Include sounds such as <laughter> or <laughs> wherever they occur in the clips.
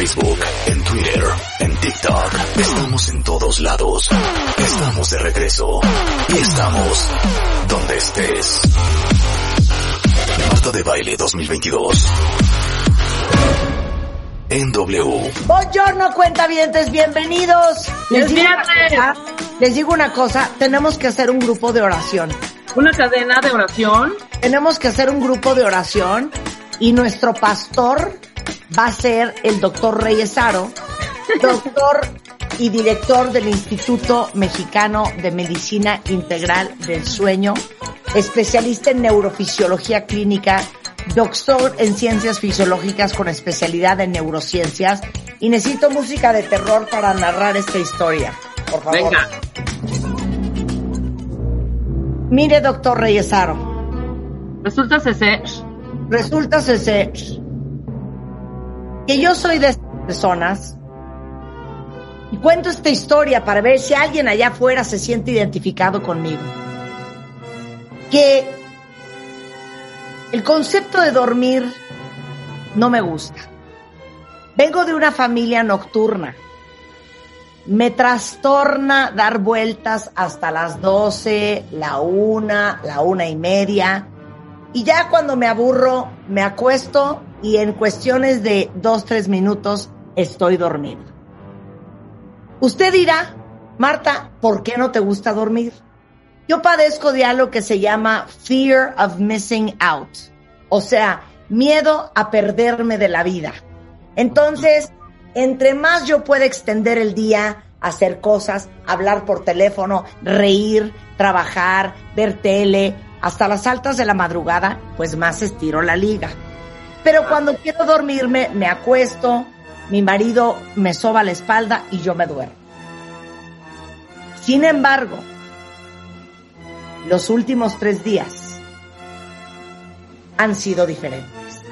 Facebook, en Twitter, en TikTok. Estamos en todos lados. Estamos de regreso. Y estamos donde estés. Marta de Baile 2022. En W. Buongiorno, cuentavientes, bienvenidos. Les digo, una cosa, les digo una cosa, tenemos que hacer un grupo de oración. Una cadena de oración. Tenemos que hacer un grupo de oración y nuestro pastor va a ser el doctor Reyesaro, doctor y director del Instituto Mexicano de Medicina Integral del Sueño, especialista en neurofisiología clínica, doctor en ciencias fisiológicas con especialidad en neurociencias y necesito música de terror para narrar esta historia. Por favor. Venga. Mire, doctor Reyesaro, Resulta ser. resulta ser que yo soy de estas personas y cuento esta historia para ver si alguien allá afuera se siente identificado conmigo. Que el concepto de dormir no me gusta. Vengo de una familia nocturna. Me trastorna dar vueltas hasta las 12, la una, la una y media. Y ya cuando me aburro, me acuesto y en cuestiones de dos, tres minutos estoy dormido. Usted dirá, Marta, ¿por qué no te gusta dormir? Yo padezco de algo que se llama fear of missing out, o sea, miedo a perderme de la vida. Entonces, entre más yo pueda extender el día, hacer cosas, hablar por teléfono, reír, trabajar, ver tele, hasta las altas de la madrugada, pues más estiro la liga. Pero cuando quiero dormirme, me acuesto, mi marido me soba la espalda y yo me duermo. Sin embargo, los últimos tres días han sido diferentes.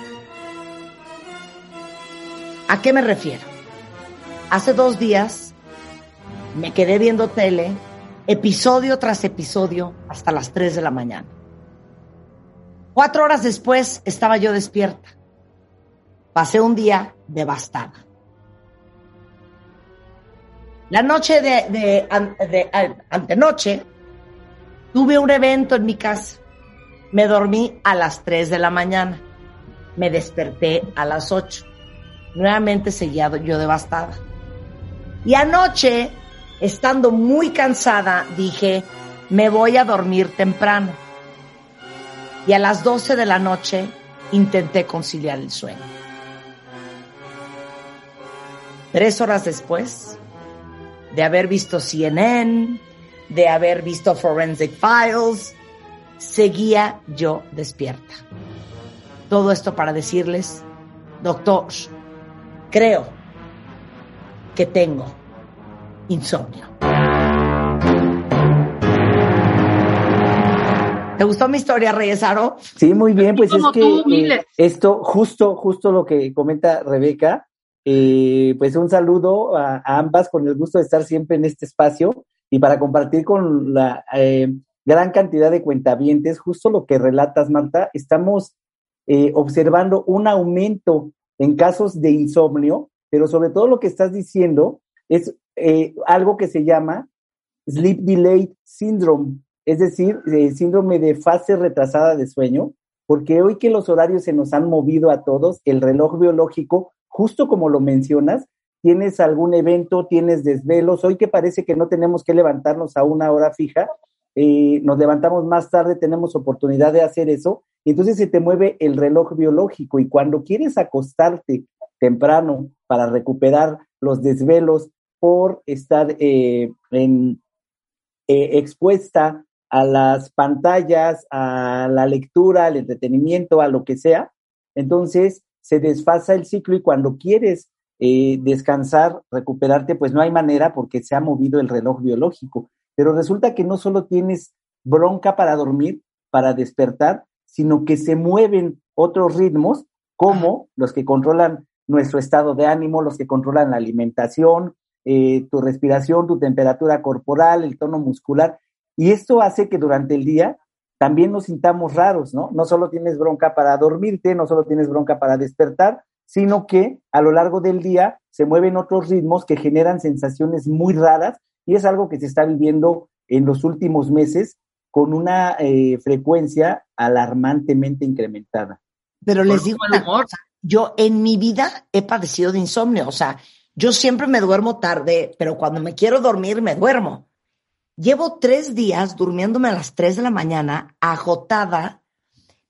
¿A qué me refiero? Hace dos días me quedé viendo tele, episodio tras episodio, hasta las 3 de la mañana. Cuatro horas después estaba yo despierta. Pasé un día devastada. La noche de, de, an- de- an- antenoche tuve un evento en mi casa. Me dormí a las 3 de la mañana. Me desperté a las 8. Nuevamente seguía yo devastada. Y anoche, estando muy cansada, dije, me voy a dormir temprano. Y a las 12 de la noche intenté conciliar el sueño. Tres horas después de haber visto CNN, de haber visto Forensic Files, seguía yo despierta. Todo esto para decirles, doctor, creo que tengo insomnio. ¿Te gustó mi historia, Reyes Aro? Sí, muy bien, pues es que eh, esto, justo, justo lo que comenta Rebeca, eh, pues un saludo a, ambas con el gusto de estar siempre en este espacio y para compartir con la eh, gran cantidad de cuentavientes, justo lo que relatas, Marta, estamos eh, observando un aumento en casos de insomnio, pero sobre todo lo que estás diciendo es algo que se llama Sleep Delayed Syndrome, es decir, síndrome de fase retrasada de sueño, porque hoy que los horarios se nos han movido a todos, el reloj biológico, justo como lo mencionas, tienes algún evento, tienes desvelos, hoy que parece que no tenemos que levantarnos a una hora fija, eh, nos levantamos más tarde, tenemos oportunidad de hacer eso, y entonces se te mueve el reloj biológico y cuando quieres acostarte temprano para recuperar los desvelos por estar eh, en, eh, expuesta a las pantallas, a la lectura, al entretenimiento, a lo que sea, entonces se desfasa el ciclo y cuando quieres eh, descansar, recuperarte, pues no hay manera porque se ha movido el reloj biológico. Pero resulta que no solo tienes bronca para dormir, para despertar, sino que se mueven otros ritmos como los que controlan nuestro estado de ánimo, los que controlan la alimentación, eh, tu respiración, tu temperatura corporal, el tono muscular. Y esto hace que durante el día también nos sintamos raros, ¿no? No solo tienes bronca para dormirte, no solo tienes bronca para despertar, sino que a lo largo del día se mueven otros ritmos que generan sensaciones muy raras y es algo que se está viviendo en los últimos meses con una eh, frecuencia alarmantemente incrementada. Pero les digo una cosa, yo en mi vida he padecido de insomnio, o sea, yo siempre me duermo tarde, pero cuando me quiero dormir me duermo. Llevo tres días durmiéndome a las tres de la mañana, agotada,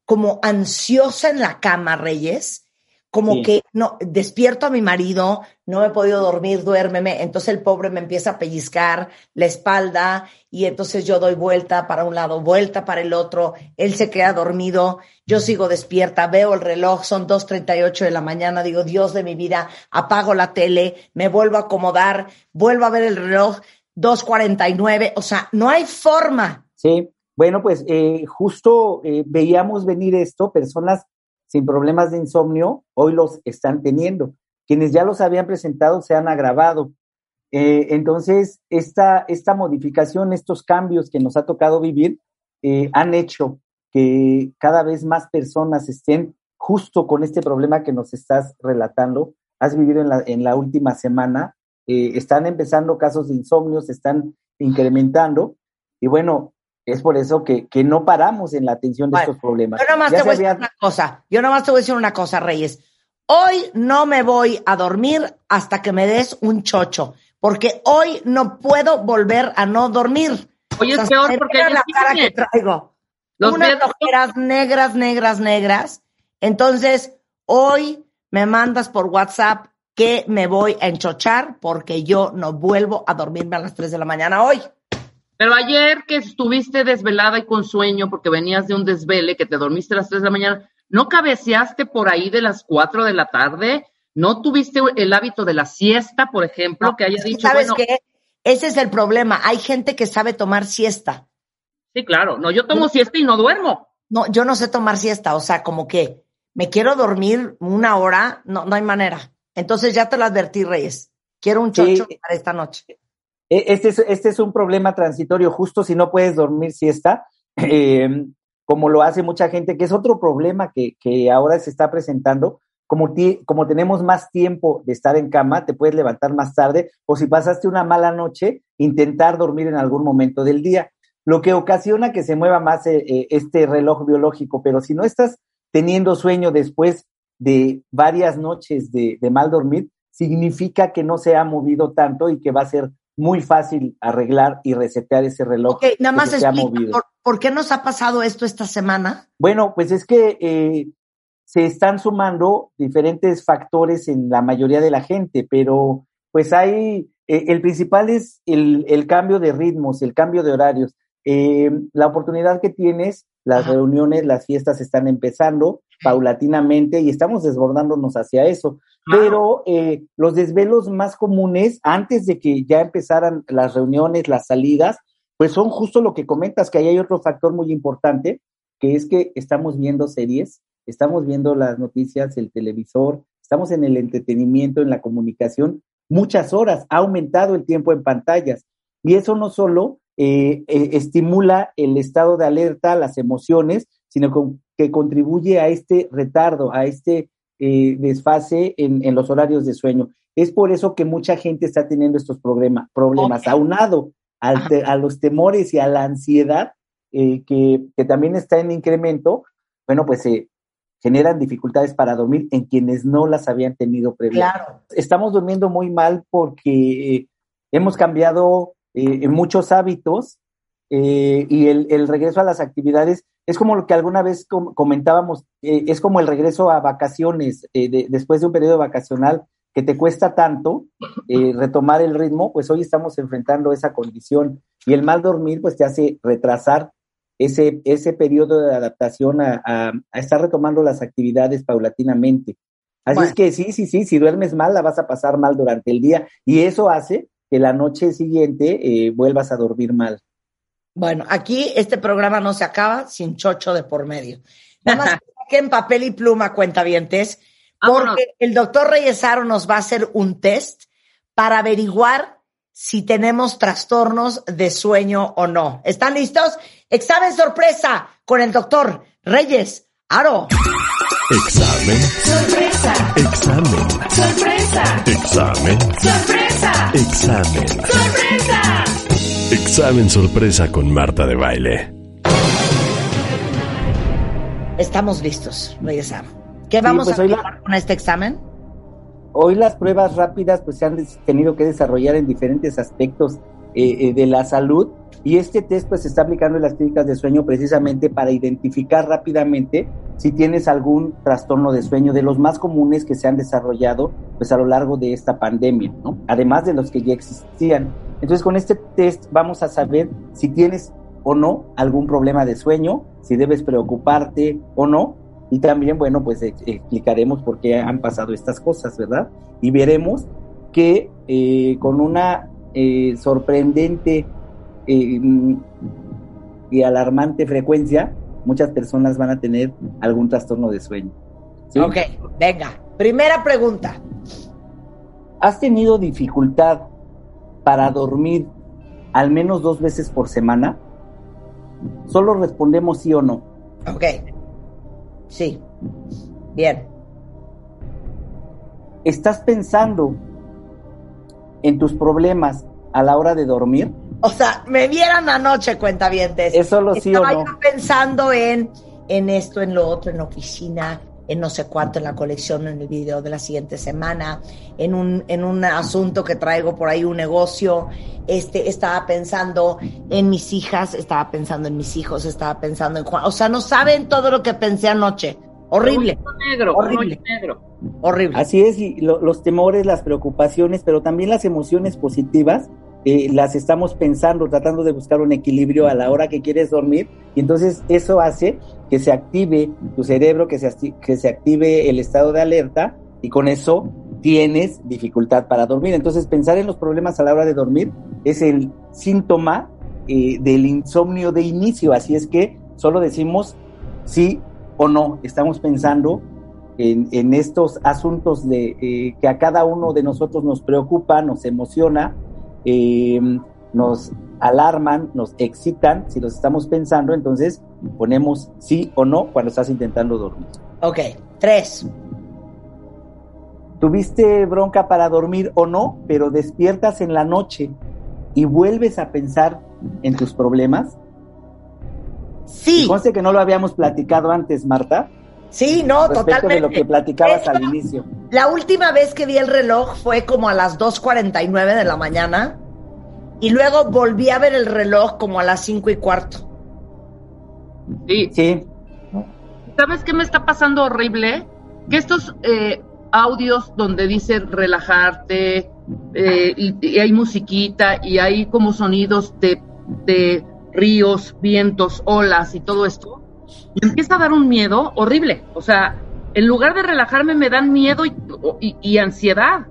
como ansiosa en la cama, Reyes, como que no, despierto a mi marido, no he podido dormir, duérmeme, entonces el pobre me empieza a pellizcar la espalda y entonces yo doy vuelta para un lado, vuelta para el otro, él se queda dormido, yo sigo despierta, veo el reloj, son 2.38 de la mañana, digo, Dios de mi vida, apago la tele, me vuelvo a acomodar, vuelvo a ver el reloj, 2.49, o sea, no hay forma. Sí, bueno, pues eh, justo eh, veíamos venir esto, personas sin problemas de insomnio, hoy los están teniendo. Quienes ya los habían presentado se han agravado. Eh, entonces, esta, esta modificación, estos cambios que nos ha tocado vivir, eh, han hecho que cada vez más personas estén justo con este problema que nos estás relatando. Has vivido en la, en la última semana, eh, están empezando casos de insomnio, se están incrementando. Y bueno, es por eso que, que no paramos en la atención de estos problemas. Yo nomás te voy a decir una cosa, yo nomás te voy a decir una cosa, Reyes. Hoy no me voy a dormir hasta que me des un chocho, porque hoy no puedo volver a no dormir. Hoy es peor porque la cara que traigo. Los Unas ojeras negras, negras, negras. Entonces, hoy me mandas por WhatsApp que me voy a enchochar porque yo no vuelvo a dormirme a las 3 de la mañana hoy. Pero ayer que estuviste desvelada y con sueño porque venías de un desvele, que te dormiste a las 3 de la mañana, ¿no cabeceaste por ahí de las 4 de la tarde? ¿No tuviste el hábito de la siesta, por ejemplo, que haya dicho, ¿Sabes qué? Ese es el problema. Hay gente que sabe tomar siesta. Sí, claro. No, yo tomo siesta y no duermo. No, yo no sé tomar siesta. O sea, como que me quiero dormir una hora, no, no hay manera. Entonces ya te lo advertí, Reyes. Quiero un chocho para esta noche. E, este es, este es un problema transitorio, justo si no puedes dormir siesta, <laughs> eh, como lo hace mucha gente, que es otro problema que, que ahora se está presentando. Como, como tenemos más tiempo de estar en cama, te puedes levantar más tarde, o si pasaste una mala noche, intentar dormir en algún momento del día, lo que ocasiona que se mueva más eh, eh, este reloj biológico. Pero si no estás teniendo sueño después de varias noches de, de mal dormir, significa que no se ha movido tanto y que va a ser muy fácil arreglar y resetear ese reloj. Ok, nada más explica, ¿por, qué nos ha pasado esto esta semana? Bueno, pues es que eh, se están sumando diferentes factores en la mayoría de la gente, pero pues hay, eh, el principal es el, el, cambio de ritmos, el cambio de horarios. Eh, la oportunidad que tienes, las reuniones, las fiestas están empezando paulatinamente y estamos desbordándonos hacia eso. Pero eh, los desvelos más comunes, antes de que ya empezaran las reuniones, las salidas, pues son justo lo que comentas, que ahí hay otro factor muy importante, que es que estamos viendo series, estamos viendo las noticias, el televisor, estamos en el entretenimiento, en la comunicación, muchas horas, ha aumentado el tiempo en pantallas. Y eso no solo eh, eh, estimula el estado de alerta, las emociones, sino que contribuye a este retardo, a este eh, desfase en, en, los horarios de sueño. Es por eso que mucha gente está teniendo estos problemas, problemas aunado a los temores y a la ansiedad eh, que, que, también está en incremento, bueno, pues se eh, generan dificultades para dormir en quienes no las habían tenido previamente. Claro. Estamos durmiendo muy mal porque eh, hemos cambiado muchos hábitos y el, el regreso a las actividades es como lo que alguna vez comentábamos, eh, es como el regreso a vacaciones, eh, después de un periodo vacacional que te cuesta tanto eh, retomar el ritmo, pues hoy estamos enfrentando esa condición y el mal dormir pues te hace retrasar ese, ese periodo de adaptación a, a, estar retomando las actividades paulatinamente. Así es que sí, sí, sí, si duermes mal, la vas a pasar mal durante el día y eso hace que la noche siguiente eh, vuelvas a dormir mal. Bueno, aquí este programa no se acaba sin chocho de por medio. Nada más <laughs> que en papel y pluma, cuentavientes, porque el doctor Reyesaro nos va a hacer un test para averiguar si tenemos trastornos de sueño o no. ¿Están listos? Examen sorpresa con el doctor Reyes Aro. Examen. Sorpresa. Examen. Sorpresa. Examen. Sorpresa. Examen. Sorpresa. Examen sorpresa con Marta de baile. Estamos listos, Reyesaro. ¿Qué vamos pues a hoy la- con este examen? Hoy las pruebas rápidas pues se han tenido que desarrollar en diferentes aspectos eh, eh, de la salud y este test pues se está aplicando en las clínicas de sueño precisamente para identificar rápidamente si tienes algún trastorno de sueño de los más comunes que se han desarrollado pues a lo largo de esta pandemia, ¿no? Además de los que ya existían. Entonces con este test vamos a saber si tienes o no algún problema de sueño, si debes preocuparte o no, y también, bueno, pues ex- explicaremos por qué han pasado estas cosas, ¿verdad? Y veremos que eh, con una eh, sorprendente eh, mm, y alarmante frecuencia, muchas personas van a tener algún trastorno de sueño. ¿sí? Ok, venga. Primera pregunta. ¿Has tenido dificultad para dormir al menos dos veces por semana? Solo respondemos sí o no. Ok. Sí. Bien. ¿Estás pensando en tus problemas a la hora de dormir? O sea, me vieran anoche, cuentavientes. ¿Es solo sí o no? yo pensando en, en esto, en lo otro, en la oficina, en no sé cuánto, en la colección, en el video de la siguiente semana, en un, en un asunto que traigo por ahí, un negocio. Este, estaba pensando en mis hijas, estaba pensando en mis hijos, estaba pensando en Juan. O sea, no saben todo lo que pensé anoche. Horrible, negro, Horrible. negro. horrible. Así es, y lo- los temores, las preocupaciones, pero también las emociones positivas, eh, las estamos pensando, tratando de buscar un equilibrio a la hora que quieres dormir, y entonces eso hace que se active tu cerebro, que se, que se active el estado de alerta, y con eso tienes dificultad para dormir. Entonces, pensar en los problemas a la hora de dormir es el síntoma eh, del insomnio de inicio, así es que solo decimos sí o no, estamos pensando en, en estos asuntos de, eh, que a cada uno de nosotros nos preocupa, nos emociona, eh, nos alarman, nos excitan, si los estamos pensando, entonces ponemos sí o no cuando estás intentando dormir. Ok, tres. ¿Tuviste bronca para dormir o no, pero despiertas en la noche y vuelves a pensar en tus problemas? Sí, Y conste que no lo habíamos platicado antes, Marta, sí, no, respecto totalmente. de lo que platicabas al inicio. La última vez que vi el reloj fue como a las 2.49 de la mañana y luego volví a ver el reloj como a las 5 y cuarto. Sí. Sí, ¿Sabes qué me está pasando horrible? Que estos eh, audios donde dice relajarte eh, y, y hay musiquita y hay como sonidos de, de ríos, vientos, olas y todo esto, me empieza a dar un miedo horrible. O sea, en lugar de relajarme me dan miedo y, y- y ansiedad.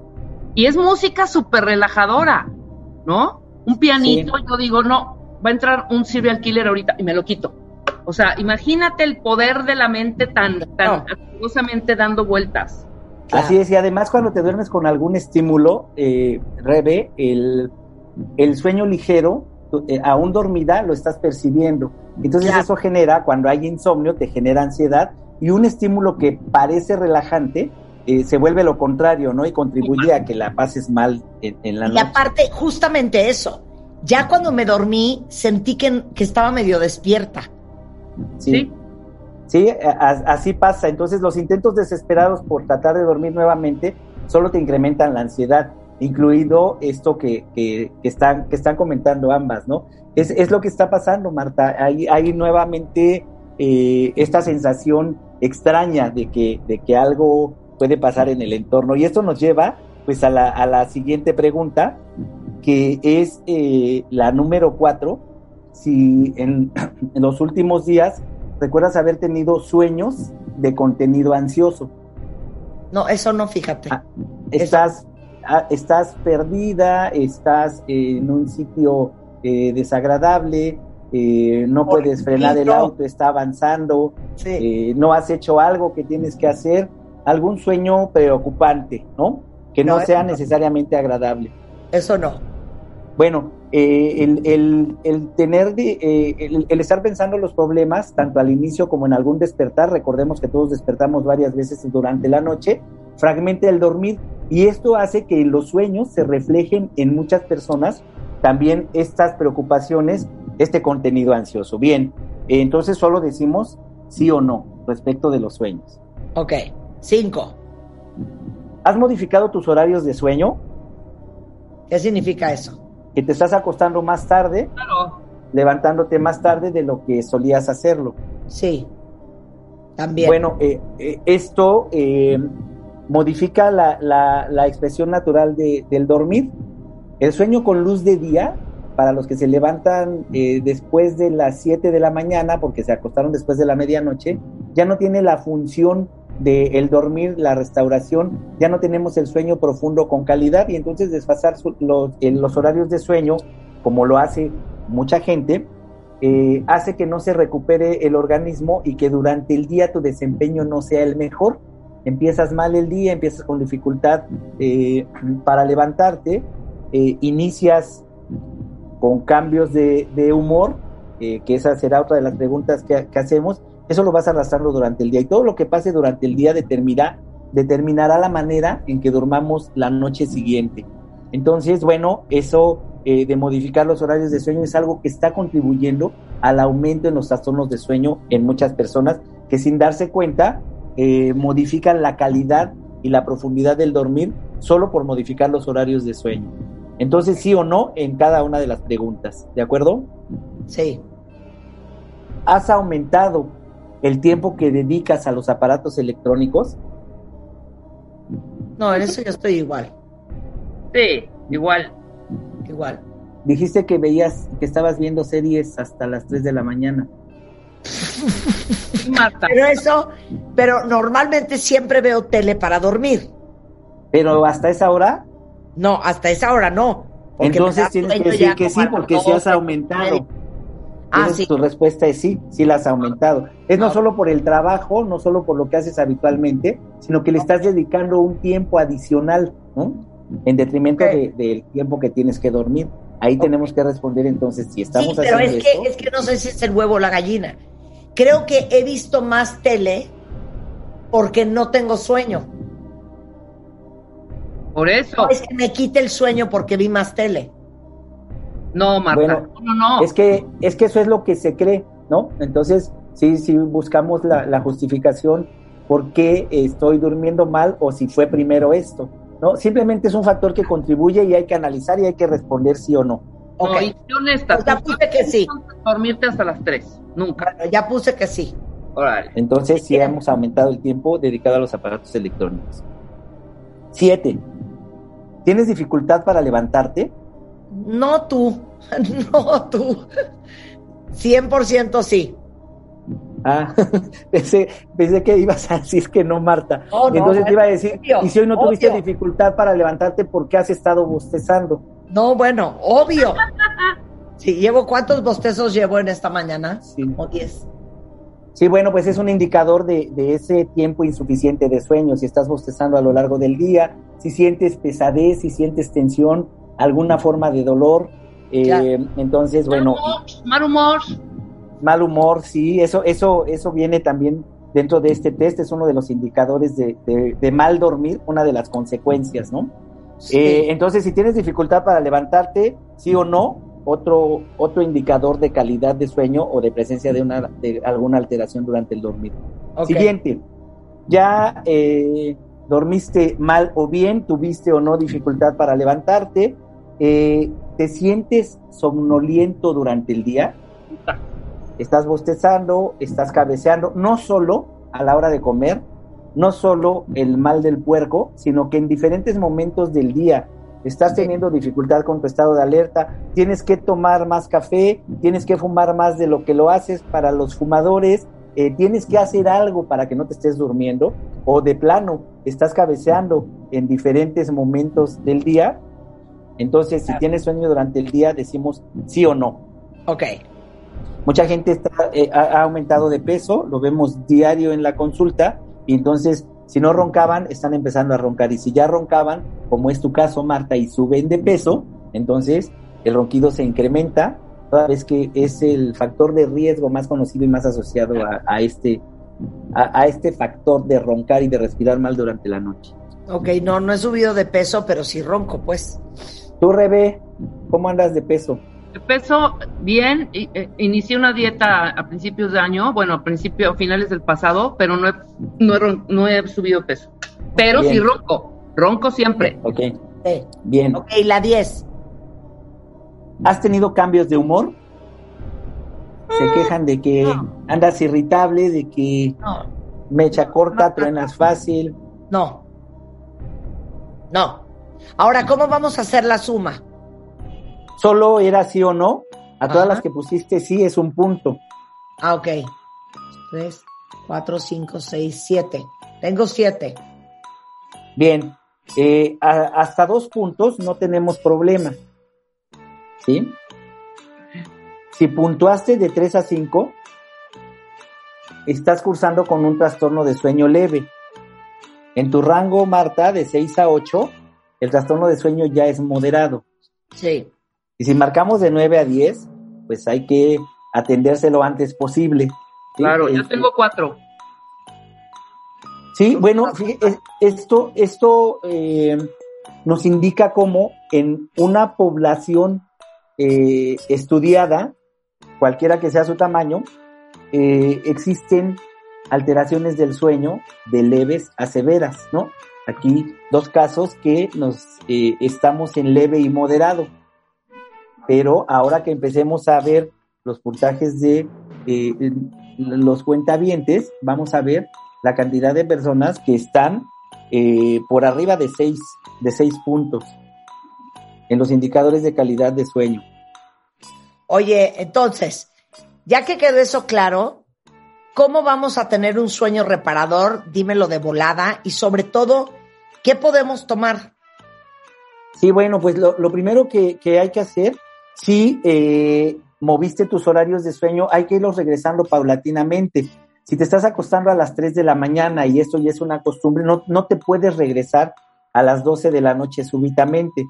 Y es música súper relajadora, ¿no? Un pianito, yo digo, no, va a entrar un serial killer ahorita y me lo quito. O sea, imagínate el poder de la mente tan, tan No. dando vueltas. Así es, y además cuando te duermes con algún estímulo, eh, Rebe, el, el sueño ligero, eh, aún dormida, lo estás percibiendo. Entonces Claro. eso genera, cuando hay insomnio, te genera ansiedad y un estímulo que parece relajante eh, se vuelve lo contrario, ¿no? Y contribuye a que la pases mal en, en la Y noche. aparte, justamente eso. Ya cuando me dormí, sentí que, que estaba medio despierta. ¿Sí? Sí, a- así pasa. Entonces los intentos desesperados por tratar de dormir nuevamente solo te incrementan la ansiedad, incluido esto que, que, que están, que están comentando ambas, ¿no? Es, es lo que está pasando, Marta. Hay, hay nuevamente eh, esta sensación extraña de que, de que algo puede pasar en el entorno. Y esto nos lleva pues a la, a la siguiente pregunta, que es eh, la número cuatro. Si en, <clears throat> en los últimos días recuerdas haber tenido sueños de contenido ansioso. No, eso no, fíjate. Ah, estás, estás perdida, estás en un sitio eh, desagradable, eh, no puedes frenar el auto, está avanzando, Sí. eh, no has hecho algo que tienes que hacer, algún sueño preocupante, ¿no? Que no, No, sea no. necesariamente agradable. Eso no. Bueno, el, el- el tener, de, eh, el, el estar pensando los problemas, tanto al inicio como en algún despertar, recordemos que todos despertamos varias veces durante la noche, fragmenta el dormir y esto hace que los sueños se reflejen en muchas personas también estas preocupaciones, este contenido ansioso. Bien, entonces solo decimos sí o no respecto de los sueños. Ok. Cinco. ¿Has modificado tus horarios de sueño? ¿Qué significa eso? Que te estás acostando más tarde, Claro. levantándote más tarde de lo que solías hacerlo. Sí. También. Bueno, eh, eh, esto eh, modifica la, la- expresión natural de- del dormir. El sueño con luz de día, para los que se levantan eh, después de las 7 de la mañana, porque se acostaron después de la medianoche, ya no tiene la función del dormir, la restauración, ya no tenemos el sueño profundo con calidad y entonces desfasar los, en los horarios de sueño, como lo hace mucha gente, eh, hace que no se recupere el organismo y que durante el día tu desempeño no sea el mejor. Empiezas mal el día, empiezas con dificultad eh, para levantarte, eh, inicias con cambios de, de humor, eh, que esa será otra de las preguntas que, que hacemos, eso lo vas arrastrando durante el día y todo lo que pase durante el día determinará, determinará la manera en que durmamos la noche siguiente. Entonces, bueno, eso eh, de modificar los horarios de sueño es algo que está contribuyendo al aumento en los trastornos de sueño en muchas personas que sin darse cuenta eh, modifican la calidad y la profundidad del dormir solo por modificar los horarios de sueño. Entonces, sí o no en cada una de las preguntas, ¿de acuerdo? Sí. ¿Has aumentado el tiempo que dedicas a los aparatos electrónicos? No, en eso yo estoy igual. Sí, igual. Igual. Dijiste que veías, que estabas viendo series hasta las 3 de la mañana. <laughs> Marta. Pero eso, pero normalmente siempre veo tele para dormir. Pero hasta esa hora, No, hasta esa hora no. entonces tienes que decir que sí, porque sí has 12, aumentado. Ah, sí. Tu respuesta es sí, sí las has aumentado. Es no Ah. solo por el trabajo, no solo por lo que haces habitualmente, sino que le estás dedicando un tiempo adicional, ¿no? En detrimento de- del tiempo que tienes que dormir. Ahí tenemos que responder entonces si estamos Sí, pero haciendo es esto. que, es que no sé si es el huevo o la gallina. Creo que he visto más tele porque no tengo sueño. Por eso. No es que me quite el sueño porque vi más tele. No, Marta. Bueno, no, no, no. Es que, es que eso es lo que se cree, ¿no? Entonces, sí, sí buscamos la, la justificación por qué estoy durmiendo mal o si fue primero esto, ¿no? Simplemente es un factor que contribuye y hay que analizar y hay que responder sí o no. Ok, No, y sé honesta. Pues ya tú puse que sí. no Dormirte hasta las 3. Nunca. bueno, ya puse que sí. Entonces, sí hemos aumentado el tiempo dedicado a los aparatos electrónicos. Siete. ¿Tienes dificultad para levantarte? No tú, <laughs> no tú. 100% sí. Ah, <laughs> pensé, pensé que ibas a decir que no, Marta. No, no, Entonces te iba a decir, obvio, y si hoy no tuviste dificultad para levantarte, ¿por qué has estado bostezando? No, bueno, obvio. <laughs> Sí, llevo cuántos bostezos llevo en esta mañana? Sí. Como 10. Sí, bueno, pues es un indicador de, de ese tiempo insuficiente de sueño. Si estás bostezando a lo largo del día, si sientes pesadez, si sientes tensión, alguna forma de dolor. eh, entonces, bueno, Mal humor. mal humor, sí, eso, eso, eso viene también dentro de este test, es uno de los indicadores de, de- de mal dormir, una de las consecuencias, ¿no? Sí. Eh, entonces, si tienes dificultad para levantarte, sí o no, otro, otro indicador de calidad de sueño o de presencia de, una, de alguna alteración durante el dormir. Ok. Siguiente, ya eh, dormiste mal o bien, tuviste o no dificultad para levantarte, eh, te sientes somnoliento durante el día, estás bostezando, estás cabeceando, no solo a la hora de comer, no solo el mal del puerco, sino que en diferentes momentos del día estás teniendo dificultad con tu estado de alerta, tienes que tomar más café, tienes que fumar más de lo que lo haces para los fumadores, eh, tienes que hacer algo para que no te estés durmiendo, o de plano, estás cabeceando en diferentes momentos del día. Entonces, si tienes sueño durante el día, decimos sí o no. Ok. Mucha gente está, eh, ha, ha aumentado de peso, lo vemos diario en la consulta, y entonces, si no roncaban, están empezando a roncar. Y si ya roncaban, como es tu caso, Marta, y suben de peso, entonces el ronquido se incrementa, toda vez que es el factor de riesgo más conocido y más asociado a, a este, a, a este factor de roncar y de respirar mal durante la noche. Ok, no, no he subido de peso, pero sí ronco, pues. Tú, Rebe, ¿cómo andas de peso? Peso, bien. eh, Inicié una dieta a principios de año, bueno, a principios, a finales del pasado, pero no he, no he, ron- no he subido peso. Pero Bien. sí ronco. Ronco siempre. Ok, Sí. bien. Ok, la 10. ¿Has tenido cambios de humor? Se quejan de que No. andas irritable, de que No, mecha corta, truenas fácil. no. No. Ahora, ¿cómo vamos a hacer la suma? Solo era sí o no. A todas Ajá. las que pusiste sí es un punto. Ah, ok. 3, 4, 5, 6, 7. Tengo 7. Bien, eh, a- hasta dos puntos no tenemos problema. ¿Sí? Si puntuaste de 3 a 5, estás cursando con un trastorno de sueño leve. En tu rango, Marta, de 6 a 8, el trastorno de sueño ya es moderado. Sí. Y si marcamos de 9 a 10, pues hay que atendерse lo antes posible. ¿sí? Claro, yo Este, tengo cuatro. Sí, bueno, fíjate, esto, esto eh, nos indica cómo en una población eh, estudiada, cualquiera que sea su tamaño, eh, existen alteraciones del sueño de leves a severas, ¿no? Aquí dos casos que nos eh, estamos en leve y moderado, pero ahora que empecemos a ver los puntajes de eh, los cuentavientes, vamos a ver la cantidad de personas que están eh, por arriba de seis, de seis puntos en los indicadores de calidad de sueño. Oye, entonces, ya que quedó eso claro, ¿cómo vamos a tener un sueño reparador? Dímelo de volada y sobre todo, ¿qué podemos tomar? Sí, bueno, pues lo, lo primero que, que hay que hacer, si eh, moviste tus horarios de sueño, hay que irlos regresando paulatinamente. Si te estás acostando a las 3 de la mañana y esto ya es una costumbre, no, no te puedes regresar a las 12 de la noche súbitamente.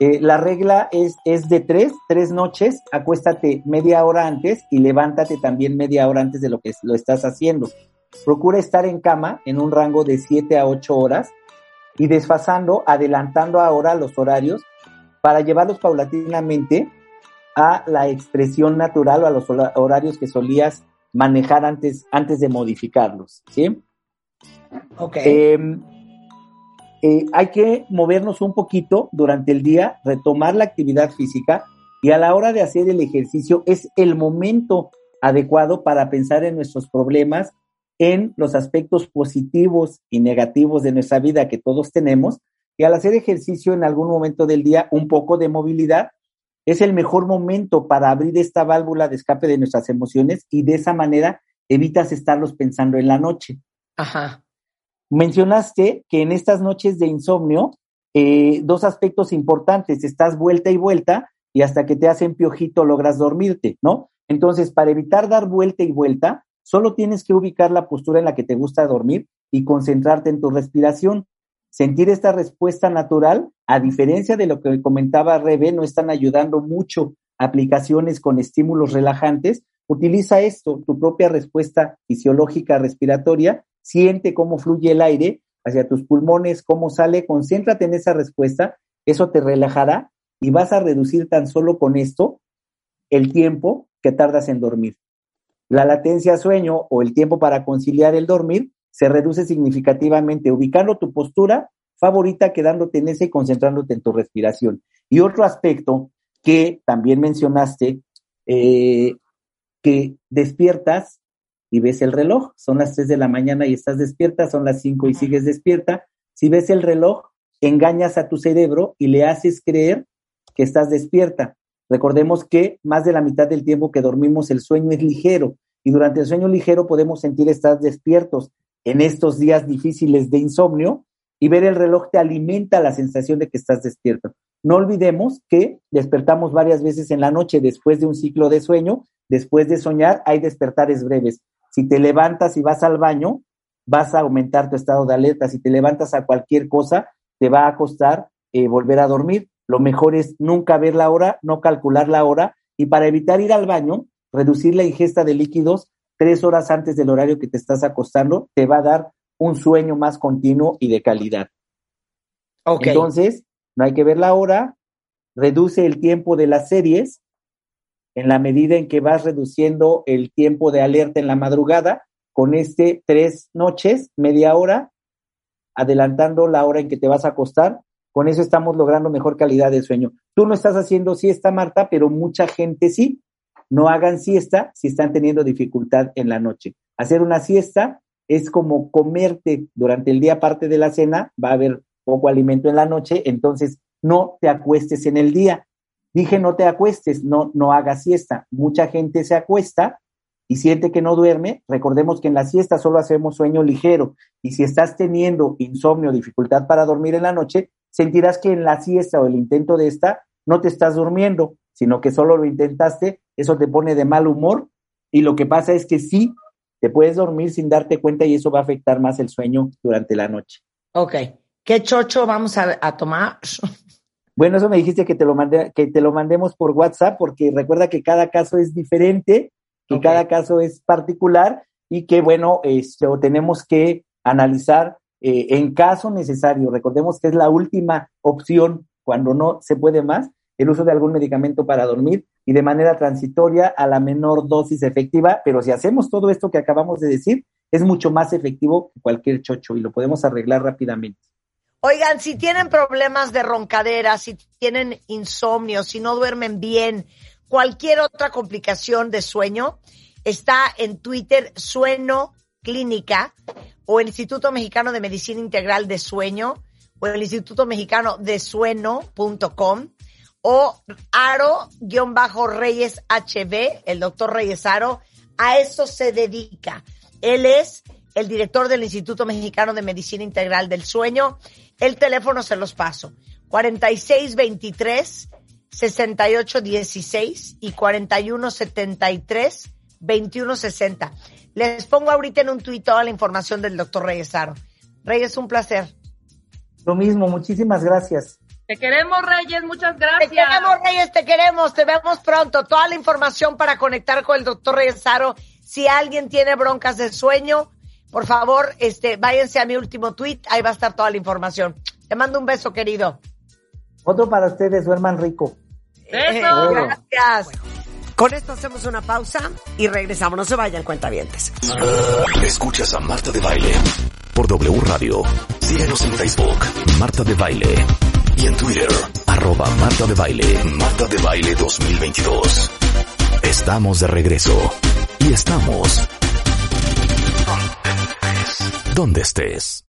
Eh, la regla es, es de tres, tres noches, acuéstate media hora antes y levántate también media hora antes de lo que lo estás haciendo. Procura estar en cama en un rango de 7 a 8 horas y desfasando, adelantando ahora los horarios para llevarlos paulatinamente a la expresión natural o a los hora- horarios que solías manejar antes, antes de modificarlos, ¿sí? Ok. Eh, eh, hay que movernos un poquito durante el día, retomar la actividad física y a la hora de hacer el ejercicio es el momento adecuado para pensar en nuestros problemas, en los aspectos positivos y negativos de nuestra vida que todos tenemos y al hacer ejercicio en algún momento del día, un poco de movilidad, es el mejor momento para abrir esta válvula de escape de nuestras emociones y de esa manera evitas estarlos pensando en la noche. Ajá. Mencionaste que en estas noches de insomnio, eh, dos aspectos importantes, estás vuelta y vuelta y hasta que te hacen piojito logras dormirte, ¿no? Entonces, para evitar dar vuelta y vuelta, solo tienes que ubicar la postura en la que te gusta dormir y concentrarte en tu respiración. Sentir esta respuesta natural, a diferencia de lo que comentaba Rebe, no están ayudando mucho aplicaciones con estímulos relajantes. Utiliza esto, tu propia respuesta fisiológica respiratoria, siente cómo fluye el aire hacia tus pulmones, cómo sale, concéntrate en esa respuesta, eso te relajará y vas a reducir tan solo con esto el tiempo que tardas en dormir. La latencia sueño o el tiempo para conciliar el dormir se reduce significativamente ubicando tu postura favorita, quedándote en ese y concentrándote en tu respiración. Y otro aspecto que también mencionaste, eh, que despiertas y ves el reloj, son las 3 de la mañana y estás despierta, son las 5 y sigues despierta. Si ves el reloj, engañas a tu cerebro y le haces creer que estás despierta. Recordemos que más de la mitad del tiempo que dormimos el sueño es ligero y durante el sueño ligero podemos sentir estar despiertos. En estos días difíciles de insomnio, y ver el reloj te alimenta la sensación de que estás despierto. No olvidemos que despertamos varias veces en la noche después de un ciclo de sueño, después de soñar hay despertares breves. Si te levantas y vas al baño, vas a aumentar tu estado de alerta. Si te levantas a cualquier cosa, te va a costar eh, volver a dormir. Lo mejor es nunca ver la hora, no calcular la hora y para evitar ir al baño, reducir la ingesta de líquidos tres horas antes del horario que te estás acostando, te va a dar un sueño más continuo y de calidad. Ok. Entonces, no hay que ver la hora, reduce el tiempo de las series en la medida en que vas reduciendo el tiempo de alerta en la madrugada, con este tres noches, media hora, adelantando la hora en que te vas a acostar, con eso estamos logrando mejor calidad de sueño. Tú no estás haciendo siesta, Marta, pero mucha gente sí. No hagan siesta si están teniendo dificultad en la noche. Hacer una siesta es como comerte durante el día parte de la cena, va a haber poco alimento en la noche, entonces no te acuestes en el día. Dije no te acuestes, no, no hagas siesta. Mucha gente se acuesta y siente que no duerme. Recordemos que en la siesta solo hacemos sueño ligero y si estás teniendo insomnio, dificultad para dormir en la noche, sentirás que en la siesta o el intento de esta no te estás durmiendo, sino que solo lo intentaste, eso te pone de mal humor y lo que pasa es que sí, te puedes dormir sin darte cuenta y eso va a afectar más el sueño durante la noche. Ok. ¿Qué chocho vamos a, a tomar? <laughs> Bueno, eso me dijiste que te lo mandé, que te lo mandemos por WhatsApp, porque recuerda que cada caso es diferente, que cada caso es particular y que bueno, esto tenemos que analizar eh, en caso necesario. Recordemos que es la última opción cuando no se puede más, el uso de algún medicamento para dormir y de manera transitoria a la menor dosis efectiva, pero si hacemos todo esto que acabamos de decir, es mucho más efectivo que cualquier chocho y lo podemos arreglar rápidamente. Oigan, si tienen problemas de roncadera, si tienen insomnio, si no duermen bien, cualquier otra complicación de sueño, está en Twitter Sueño Clínica o el Instituto Mexicano de Medicina Integral de Sueño o el Instituto Mexicano de Sueño.com o Aro-Reyes HB, el doctor Reyes Aro, a eso se dedica. Él es el director del Instituto Mexicano de Medicina Integral del Sueño. El teléfono se los paso. 4623 6816 y 4173 2160. Les pongo ahorita en un tuit toda la información del doctor Reyes Aro. Reyes, un placer. Lo mismo, muchísimas gracias. Te queremos, Reyes, muchas Te gracias. queremos, Reyes, te queremos. Te vemos pronto. Toda la información para conectar con el doctor Reyes Aro. Si alguien tiene broncas de sueño, por favor, este, váyanse a mi último tweet. Ahí va a estar toda la información. Te mando un beso, querido. Otro para ustedes, duerman rico. Besos. Eh, gracias. Con esto hacemos una pausa y regresamos. No se vayan, cuentavientes. Escuchas a Marta de Baile por W Radio. Síguenos en Facebook, Marta de Baile. Y en Twitter, arroba Marta de Baile, Marta de Baile 2022. Estamos de regreso. Y estamos... Donde estés.